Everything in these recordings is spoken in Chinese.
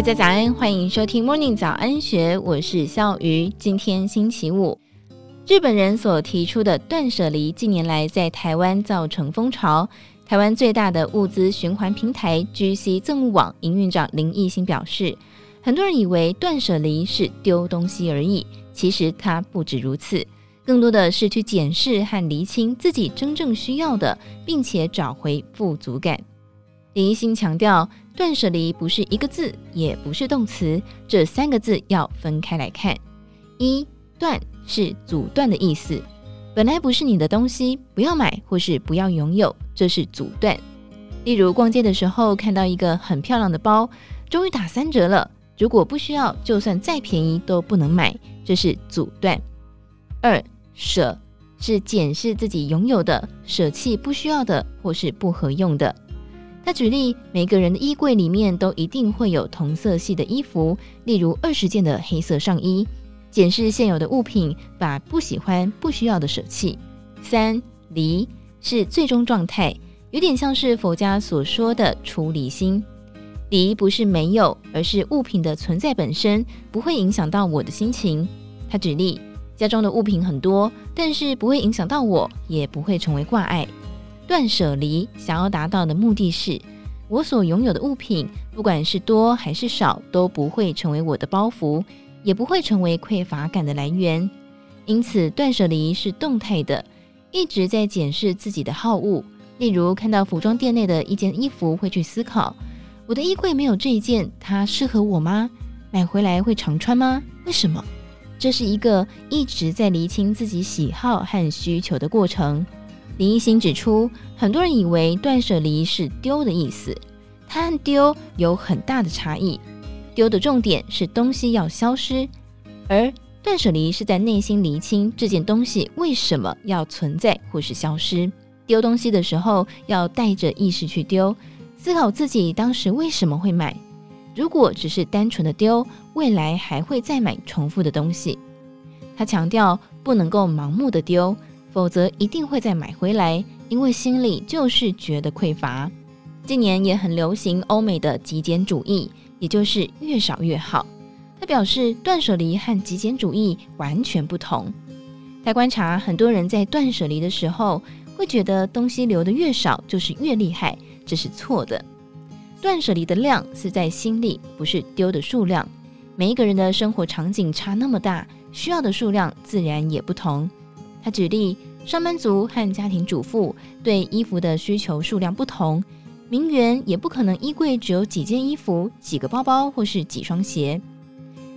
大家早安，欢迎收听 Morning 早安学，我是笑鱼。今天星期五，日本人所提出的断舍离近年来在台湾造成风潮。台湾最大的物资循环平台 GC 赠物网营运长林义兴表示，很多人以为断舍离是丢东西而已，其实它不止如此，更多的是去检视和厘清自己真正需要的，并且找回富足感。林义兴强调，断舍离不是一个字，也不是动词，这三个字要分开来看。一断是阻断的意思，本来不是你的东西，不要买或是不要拥有，这是阻断。例如逛街的时候看到一个很漂亮的包，终于打三折了，如果不需要，就算再便宜都不能买，这是阻断。二舍是检视自己拥有的，舍弃不需要的或是不合用的。他举例，每个人的衣柜里面都一定会有同色系的衣服，例如二十件的黑色上衣。检视现有的物品，把不喜欢、不需要的舍弃。三离是最终状态，有点像是佛家所说的出离心。离不是没有，而是物品的存在本身不会影响到我的心情。他举例，家中的物品很多，但是不会影响到我，也不会成为挂碍。断舍离想要达到的目的是，我所拥有的物品，不管是多还是少，都不会成为我的包袱，也不会成为匮乏感的来源。因此，断舍离是动态的，一直在检视自己的好物。例如，看到服装店内的一件衣服，会去思考：我的衣柜没有这一件，它适合我吗？买回来会常穿吗？为什么？这是一个一直在厘清自己喜好和需求的过程。林义兴指出，很多人以为断舍离是丢的意思，它和丢有很大的差异。丢的重点是东西要消失，而断舍离是在内心厘清这件东西为什么要存在或是消失。丢东西的时候，要带着意识去丢，思考自己当时为什么会买。如果只是单纯的丢，未来还会再买重复的东西。他强调，不能够盲目的丢。否则一定会再买回来，因为心里就是觉得匮乏。近年也很流行欧美的极简主义，也就是越少越好。他表示，断舍离和极简主义完全不同。他观察很多人在断舍离的时候，会觉得东西留得越少就是越厉害，这是错的。断舍离的量是在心里，不是丢的数量。每一个人的生活场景差那么大，需要的数量自然也不同。他举例，上班族和家庭主妇对衣服的需求数量不同，名媛也不可能衣柜只有几件衣服、几个包包或是几双鞋。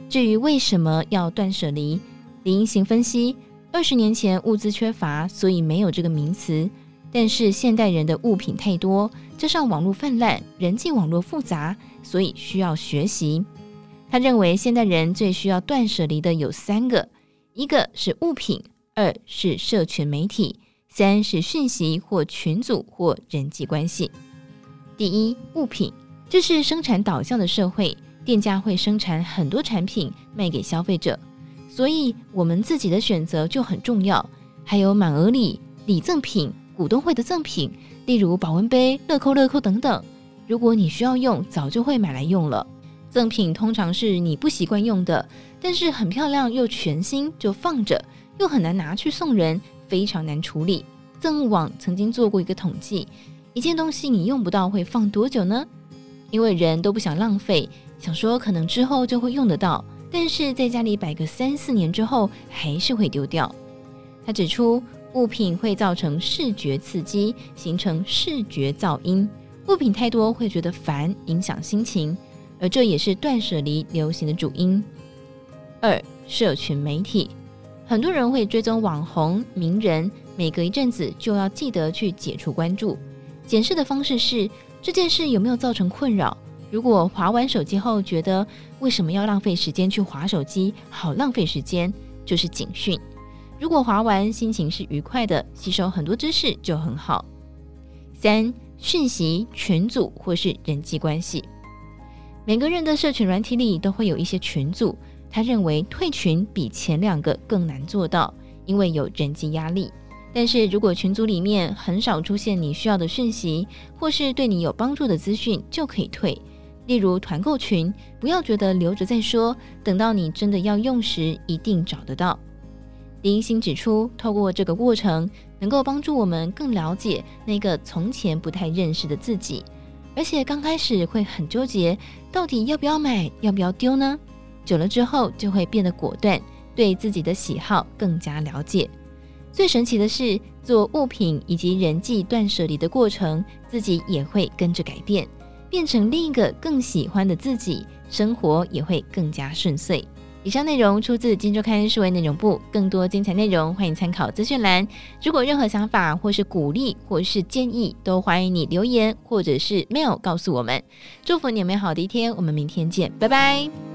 至于为什么要断舍离，林义兴分析，二十年前物资缺乏，所以没有这个名词。但是现代人的物品太多，加上网络泛滥、人际网络复杂，所以需要学习。他认为现代人最需要断舍离的有三个，一个是物品。二是社群媒体，三是讯息或群组或人际关系。第一，物品，这是生产导向的社会，店家会生产很多产品卖给消费者，所以我们自己的选择就很重要。还有满额礼、礼赠品、股东会的赠品，例如保温杯、乐扣乐扣等等。如果你需要用，早就会买来用了。赠品通常是你不习惯用的，但是很漂亮又全新，就放着。又很难拿去送人，非常难处理。赠物网曾经做过一个统计，一件东西你用不到会放多久呢？因为人都不想浪费，想说可能之后就会用得到，但是在家里摆个三四年之后还是会丢掉。他指出，物品会造成视觉刺激，形成视觉噪音。物品太多会觉得烦，影响心情，而这也是断舍离流行的主因。二、社群媒体。很多人会追踪网红、名人，每隔一阵子就要记得去解除关注。检视的方式是这件事有没有造成困扰。如果划完手机后觉得为什么要浪费时间去划手机，好浪费时间，就是警讯。如果划完心情是愉快的，吸收很多知识就很好。三、讯息群组或是人际关系，每个人的社群软体里都会有一些群组。他认为退群比前两个更难做到，因为有人际压力。但是如果群组里面很少出现你需要的讯息，或是对你有帮助的资讯，就可以退。例如团购群，不要觉得留着再说，等到你真的要用时，一定找得到。林欣指出，透过这个过程，能够帮助我们更了解那个从前不太认识的自己，而且刚开始会很纠结，到底要不要买，要不要丢呢？久了之后，就会变得果断，对自己的喜好更加了解。最神奇的是，做物品以及人际断舍离的过程，自己也会跟着改变。变成另一个更喜欢的自己，生活也会更加顺遂。以上内容出自《金周刊》数位内容部，更多精彩内容欢迎参考资讯栏。如果任何想法或是鼓励或是建议，都欢迎你留言或者是 mail 告诉我们。祝福你美好的一天，我们明天见，拜拜。